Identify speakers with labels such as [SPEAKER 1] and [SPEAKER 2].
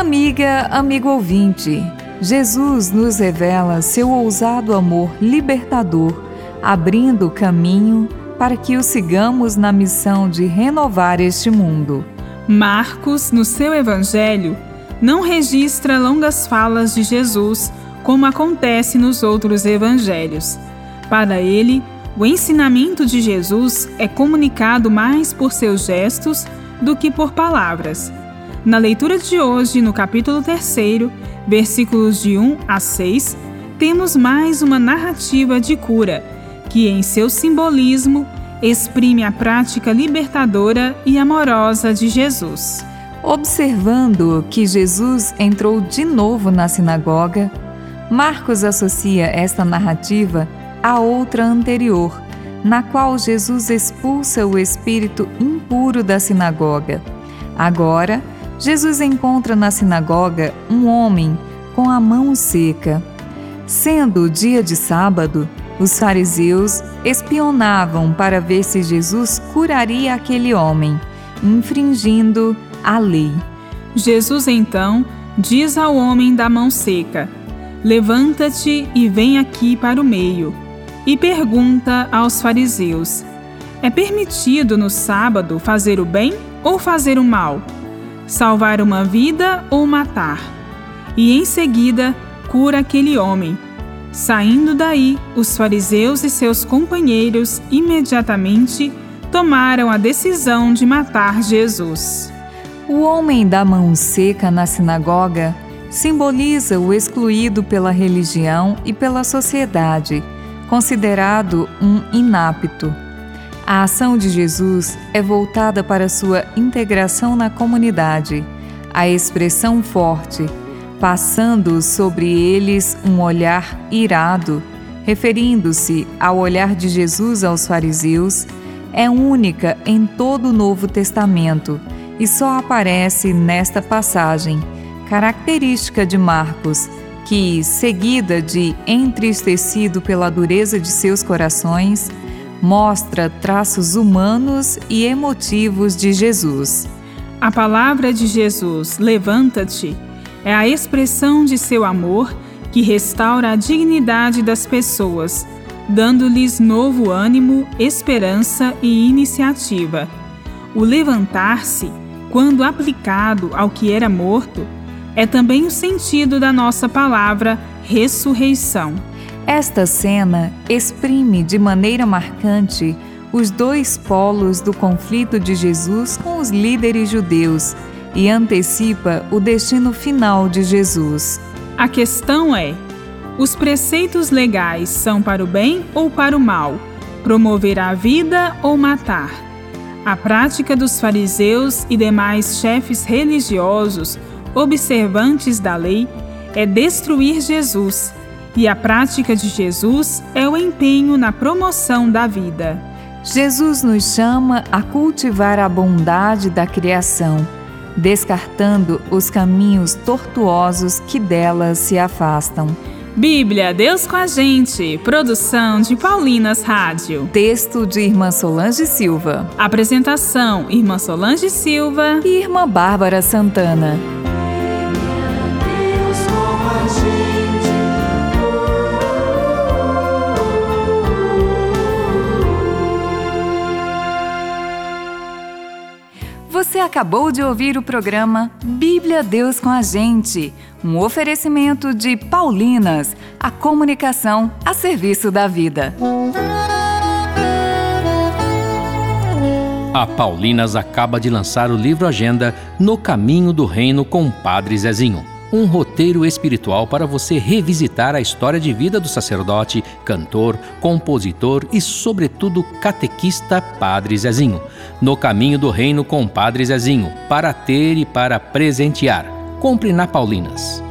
[SPEAKER 1] Amiga, amigo ouvinte, Jesus nos revela seu ousado amor libertador, abrindo caminho para que o sigamos na missão de renovar este mundo.
[SPEAKER 2] Marcos, no seu evangelho, não registra longas falas de Jesus, como acontece nos outros evangelhos. Para ele, o ensinamento de Jesus é comunicado mais por seus gestos do que por palavras. Na leitura de hoje, no capítulo 3, versículos de 1 a 6, temos mais uma narrativa de cura, que em seu simbolismo exprime a prática libertadora e amorosa de Jesus.
[SPEAKER 1] Observando que Jesus entrou de novo na sinagoga, Marcos associa esta narrativa a outra anterior, na qual Jesus expulsa o espírito impuro da sinagoga. Agora, Jesus encontra na sinagoga um homem com a mão seca. Sendo o dia de sábado, os fariseus espionavam para ver se Jesus curaria aquele homem, infringindo a lei.
[SPEAKER 2] Jesus então diz ao homem da mão seca: Levanta-te e vem aqui para o meio. E pergunta aos fariseus: É permitido no sábado fazer o bem ou fazer o mal? Salvar uma vida ou matar. E em seguida cura aquele homem. Saindo daí, os fariseus e seus companheiros imediatamente tomaram a decisão de matar Jesus.
[SPEAKER 1] O homem da mão seca na sinagoga simboliza o excluído pela religião e pela sociedade, considerado um inapto. A ação de Jesus é voltada para sua integração na comunidade, a expressão forte, passando sobre eles um olhar irado, referindo-se ao olhar de Jesus aos fariseus, é única em todo o Novo Testamento e só aparece nesta passagem, característica de Marcos, que, seguida de entristecido pela dureza de seus corações, mostra traços humanos e emotivos de Jesus.
[SPEAKER 2] A palavra de Jesus, levanta-te, é a expressão de seu amor que restaura a dignidade das pessoas, dando-lhes novo ânimo, esperança e iniciativa. O levantar-se, quando aplicado ao que era morto, é também o sentido da nossa palavra ressurreição.
[SPEAKER 1] Esta cena exprime de maneira marcante os dois polos do conflito de Jesus com os líderes judeus e antecipa o destino final de Jesus.
[SPEAKER 2] A questão é: os preceitos legais são para o bem ou para o mal? Promover a vida ou matar? A prática dos fariseus e demais chefes religiosos observantes da lei é destruir Jesus e a prática de Jesus é o empenho na promoção da vida.
[SPEAKER 1] Jesus nos chama a cultivar a bondade da criação, descartando os caminhos tortuosos que dela se afastam.
[SPEAKER 2] Bíblia, Deus com a gente. Produção de Paulinas Rádio.
[SPEAKER 1] Texto de Irmã Solange Silva.
[SPEAKER 2] Apresentação: Irmã Solange Silva
[SPEAKER 1] e Irmã Bárbara Santana. Você acabou de ouvir o programa Bíblia Deus com a Gente, um oferecimento de Paulinas, a comunicação a serviço da vida.
[SPEAKER 3] A Paulinas acaba de lançar o livro Agenda No Caminho do Reino com o Padre Zezinho um roteiro espiritual para você revisitar a história de vida do sacerdote, cantor, compositor e, sobretudo, catequista Padre Zezinho. No caminho do reino com Padre Zezinho, para ter e para presentear. Compre na Paulinas.